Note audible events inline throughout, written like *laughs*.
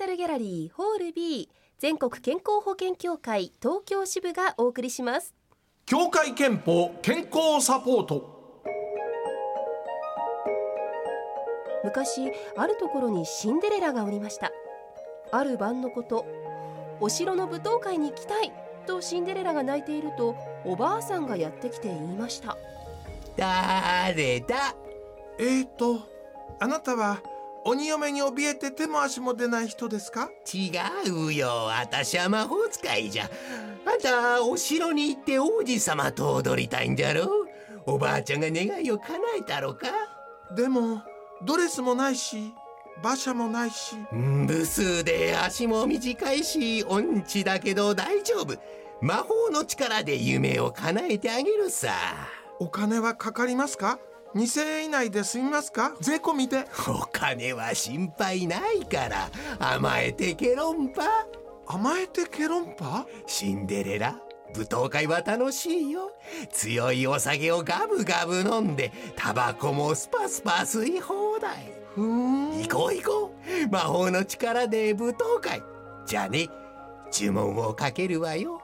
サルギャラリーホール B 全国健康保険協会東京支部がお送りします。協会憲法健康サポート。昔あるところにシンデレラがおりました。ある晩のことお城の舞踏会に行きたいとシンデレラが泣いているとおばあさんがやってきて言いました。誰だ？えーとあなたは鬼嫁に怯えて手も足も出ない人ですか？違うよ。私は魔法使いじゃ。あんたお城に行って王子様と踊りたいんじゃろ？おばあちゃんが願いを叶えたろか？でもドレスもないし馬車もないし。うん無数で足も短いし音痴だけど大丈夫。魔法の力で夢を叶えてあげるさ。お金はかかりますか？2000円以内で済みますか？税込みで。お金は心配ないから。甘えてケロンパ。甘えてケロンパ？シンデレラ。舞踏会は楽しいよ。強いお酒をガブガブ飲んでタバコもスパスパ吸い放題。ふーん。行こう行こう。魔法の力で舞踏会。じゃあね呪文をかけるわよ。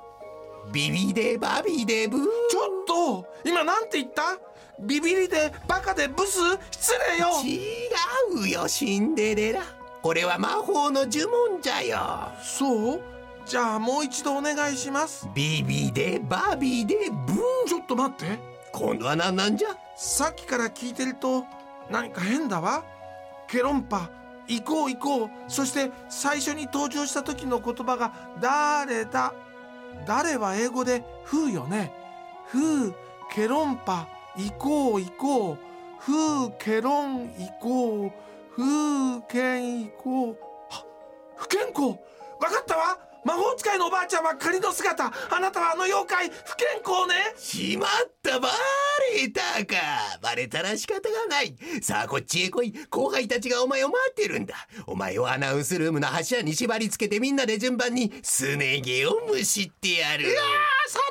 ビビデバビデブー。ちょっと今なんて言った？ビビリでバカでブス？失礼よ。違うよシンデレラ。これは魔法の呪文じゃよ。そう？じゃあもう一度お願いします。ビビデバビデブー。ちょっと待って。今度は何なんじゃ？さっきから聞いてると何か変だわ。ケロンパ行こう行こう。そして最初に登場した時の言葉が「誰だ」誰は英語で「フー」よね「フーケロンパ行こう行こう。フーケロン行こう。フーケン行こう。あ不健康わかったわ。魔法使いのおばあちゃんは仮の姿。あなたはあの妖怪不健康ね。しまったバレたかバレたら仕方がない。さあこっちへ来い。後輩たちがお前を待ってるんだ。お前をアナウンスルームの柱に縛り付けてみんなで順番にすね毛をむしってやる。いやー佐藤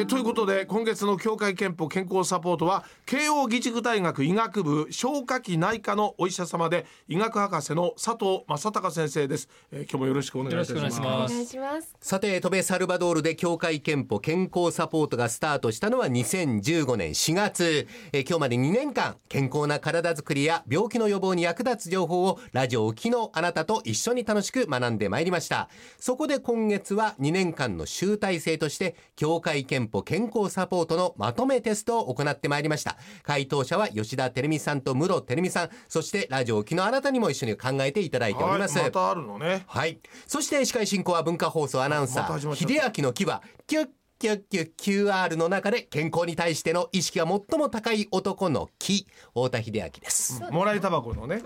えーということで今月の協会憲法健康サポートは慶應義塾大学医学部消化器内科のお医者様で医学博士の佐藤正隆先生です、えー今日もよろしくお願いいたします。よろしくお願いします。お願いしますさてトベサルバドールで協会憲法健康サポートがスタートしたのは2015年4月、えー今日まで2年間健康な体づくりや病気の予防に役立つ情報をラジオ沖のあなたと一緒に楽しく学んでまいりました。そこで今月は2年間の集大成として協会憲法健康サポートのまとめテストを行ってまいりました。回答者は吉田照美さんと室照美さん。そしてラジオ沖のあなたにも一緒に考えていただいております、はい、またあるのね。はい。そして司会進行は文化放送アナウンサー、ま秀明の木は、キュッキュッキュッ QR の中で健康に対しての意識が最も高い男の木、太田秀明です。もらいタバコのね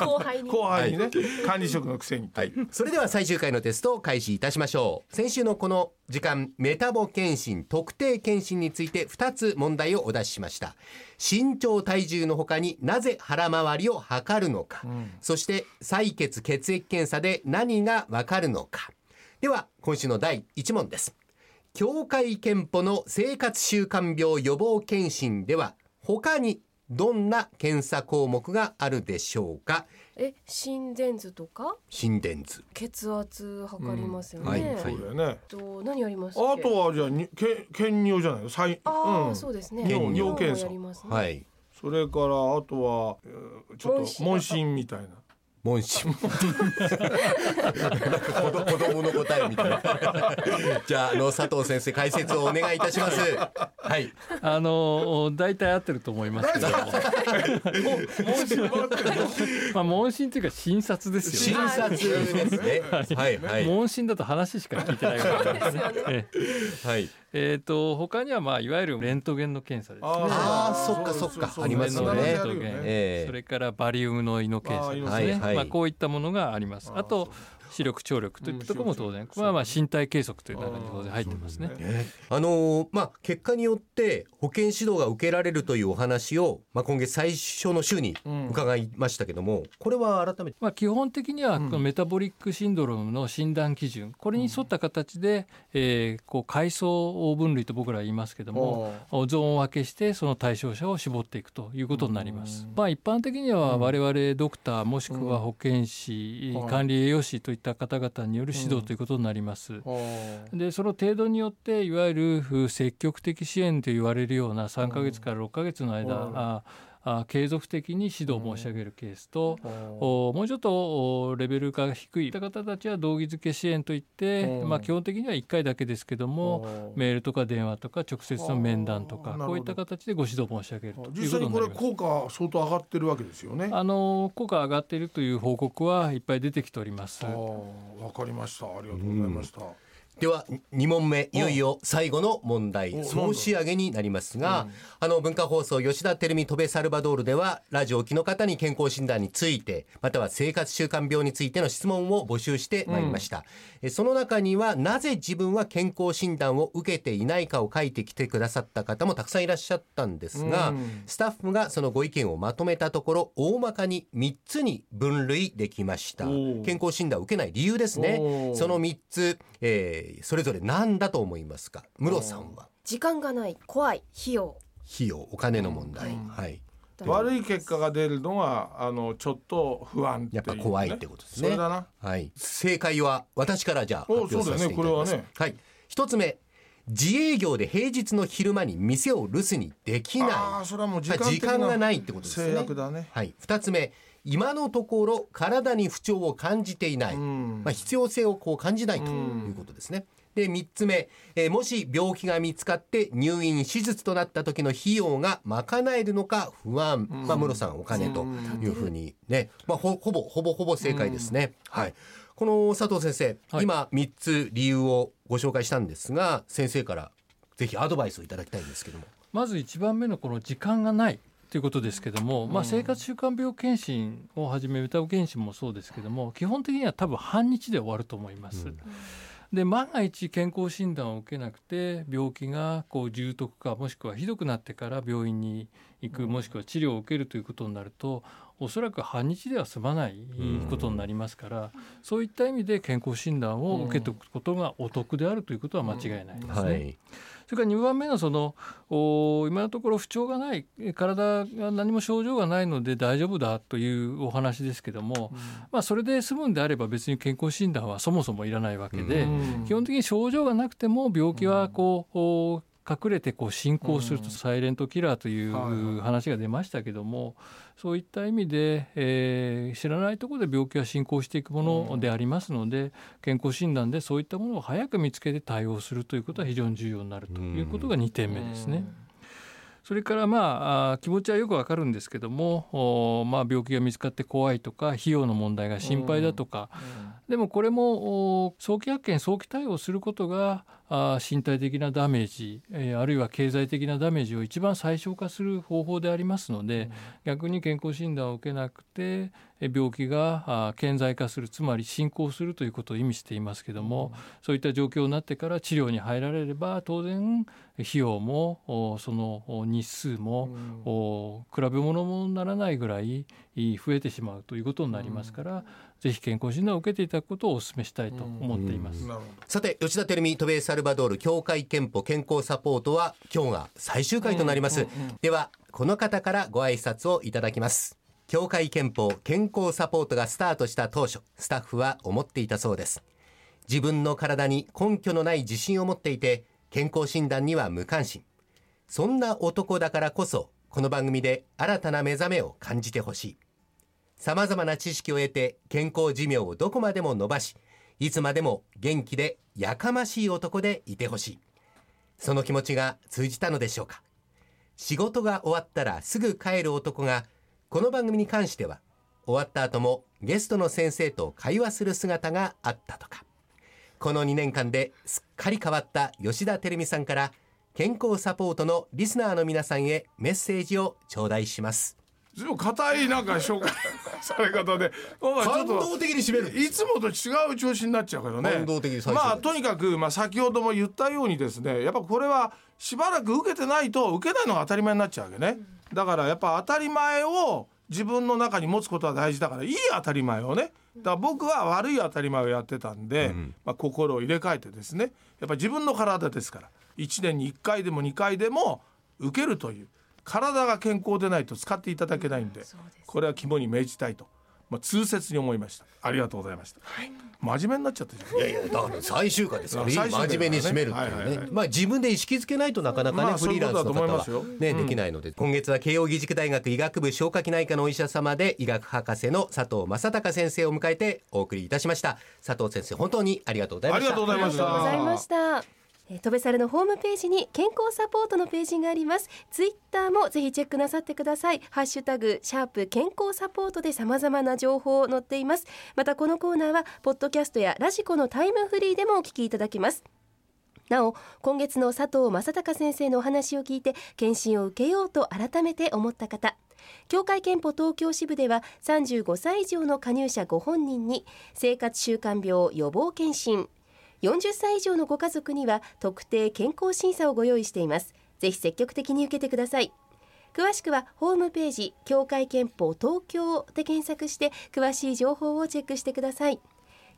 後輩に後輩にね、管理職のくせにはい。それでは最終回のテストを開始いたしましょう。先週のこの時間、メタボ検診、特定検診について2つ問題をお出ししました。身長体重の他になぜ腹回りを測るのか、そして採血血液検査で何がわかるのか。では、今週の第1問です。協会憲法の生活習慣病予防検診では、他にどんな検査項目があるでしょうか？え心電図とか？心電図。血圧測りますよね、うんはい。はいそうだよね。と何やりますあとはじゃあにけ検尿じゃない？の最ああ、うん。そうですね。検尿検査。ね。はい。それからあとはえーちょっと問診みたいな問診 *laughs* なんか子供子供の答えみたいな。*laughs* じゃああの佐藤先生解説をお願いいたします。はい。あの大体合ってると思いますけど。も問診問診っていうか診察です診よね。察ですね。はい。はい問診だと話しか聞いてないから。ですね。えはい。えーと他にはまあいわゆるレントゲンの検査ですね。あーそっかそっか。ありますよね。レントゲン、ええ。それからバリウムの胃の検査ですね、はいはいまあこういったものがあります。あと視力聴力といったところも当然、まあまあ身体計測という中に当然入ってますね。ね。あのーまあ結果によって保健指導が受けられるというお話を、まあ、今月最初の週に伺いましたけども、これは改めて。まあ、基本的にはこのメタボリックシンドロームの診断基準、これに沿った形で、えーこう階層分類と僕らは言いますけども、ゾーン分けしてその対象者を絞っていくということになります。まあ、一般的には我々ドクターもしくは保健師、はい管理栄養士といった方々による指導ということになります。でその程度によっていわゆる積極的支援と言われるような3ヶ月から6ヶ月の間、うんああ継続的に指導を申し上げるケースと、おもうちょっとおレベルが低い方たちは動機づけ支援といって、うんまあ、基本的には1回だけですけども、メールとか電話とか直接の面談とかこういった形でご指導申し上げるというこ実際にこれとになります。効果は相当上がってるわけですよね。ああの効果上がっているという報告はいっぱい出てきております。あわかりました。ありがとうございました。では2問目いよいよ最後の問題お総仕上げになりますが、あの文化放送吉田照美戸部サルバドールではラジオを機の方に健康診断についてまたは生活習慣病についての質問を募集してまいりました、えその中にはなぜ自分は健康診断を受けていないかを書いてきてくださった方もたくさんいらっしゃったんですが、うん。スタッフがそのご意見をまとめたところ大まかに3つに分類できました。健康診断を受けない理由ですね。その3つ、えーそれぞれ何だと思いますか？室さんは。時間がない。怖い。費用。費用。お金の問題、うん。はい。悪い結果が出るのはあのちょっと不安ね。やっぱ怖いってことですね。それだな。はい。正解は私からじゃあ発お表させていただきます、そうだよね。こはい。一つ目。自営業で平日の昼間に店を留守にできない。ああそれはもう時間時的な間がないってことですね。制約だね。はい、2つ目今のところ体に不調を感じていない、うん。まあ、必要性をこう感じないということですね。で3つ目、えーもし病気が見つかって入院手術となった時の費用が賄えるのか不安、まあ、室さんお金というふうにね、まあ、ほほぼほぼほぼ正解ですね。はい。この佐藤先生、はい。今3つ理由をご紹介したんですが先生からぜひアドバイスをいただきたいんですけども。まず一番目のこの時間がないということですけども、まあ、生活習慣病検診をはじめメタボ検診もそうですけども基本的には多分半日で終わると思います。で万が一健康診断を受けなくて病気がこう重篤化もしくはひどくなってから病院に行くもしくは治療を受けるということになるとおそらく半日では済まないことになりますからそういった意味で健康診断を受けておくことがお得であるということは間違いないですね。はい。それから2番目のそのお今のところ不調がない体が何も症状がないので大丈夫だというお話ですけども、まあ、それで済むんであれば別に健康診断はそもそもいらないわけで、うん。基本的に症状がなくても病気はこう、お隠れてこう進行するとサイレントキラーという話が出ましたけどもそういった意味で、えー知らないところで病気は進行していくものでありますので健康診断でそういったものを早く見つけて対応するということは非常に重要になるということが2点目ですね。それからまあ気持ちはよくわかるんですけどもおまあ病気が見つかって怖いとか費用の問題が心配だとか、でもこれもお早期発見早期対応することがあー身体的なダメージ、えーあるいは経済的なダメージを一番最小化する方法でありますので、逆に健康診断を受けなくてえー病気が顕在化するつまり進行するということを意味していますけども、そういった状況になってから治療に入られれば当然費用もおそのお日数も、お比べ物もならないぐらいい増えてしまうということになりますから、ぜひ健康診断を受けていただくことをお勧めしたいと思っています。さて吉田照美渡米サルバドール協会憲法健康サポートは今日が最終回となります、ではこの方からご挨拶をいただきます。協会憲法健康サポートがスタートした当初スタッフは思っていたそうです。自分の体に根拠のない自信を持っていて健康診断には無関心。そんな男だからこそこの番組で新たな目覚めを感じてほしい様々な知識を得て健康寿命をどこまでも伸ばしいつまでも元気でやかましい男でいてほしい。その気持ちが通じたのでしょうか。仕事が終わったらすぐ帰る男がこの番組に関しては終わった後もゲストの先生と会話する姿があったとか。この2年間ですっかり変わった吉田照美さんから健康サポートのリスナーの皆さんへメッセージを頂戴します。ずいぶん硬いなんか紹介そういうことで。感動的に締める。いつもと違う調子になっちゃうけどね。感動的最初まあとにかく、まあ、先ほども言ったようにですねやっぱこれはしばらく受けてないと受けないのが当たり前になっちゃうわけね。だからやっぱ当たり前を自分の中に持つことは大事だからいい当たり前をね。だから僕は悪い当たり前をやってたんで、まあ、心を入れ替えてですね。やっぱ自分の体ですから1年に1回でも2回でも受けるという体が健康でないと使っていただけないんでこれは肝に銘じたいと、まあ、痛切に思いました。ありがとうございました、真面目になっちゃったじゃん。いやいやだから最終回ですからね。真面目に締めるっていうね、はいはいはい。まあ自分で意識づけないとなかなかね、まあフリーランスの方はね、できないので。今月は慶應義塾大学医学部消化器内科のお医者様で医学博士の佐藤正孝先生を迎えてお送りいたしました。佐藤先生本当にありがとうございました。ありがとうございました。えー、トベサルのホームページに健康サポートのページがあります。ツイッターもぜひチェックなさってください。ハッシュタグシャープ健康サポートで様々な情報を載っています。またこのコーナーはポッドキャストやラジコのタイムフリーでもお聞きいただけます。なお今月の佐藤正孝先生のお話を聞いて検診を受けようと改めて思った方協会憲法東京支部では35歳以上の加入者ご本人に生活習慣病予防検診40歳以上のご家族には特定健康審査をご用意しています。ぜひ積極的に受けてください。詳しくはホームページ協会憲法東京で検索して詳しい情報をチェックしてください。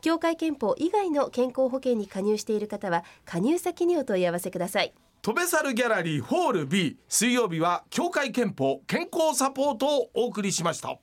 協会憲法以外の健康保険に加入している方は加入先にお問い合わせください。トベサルギャラリーホール B 水曜日は協会憲法健康サポートをお送りしました。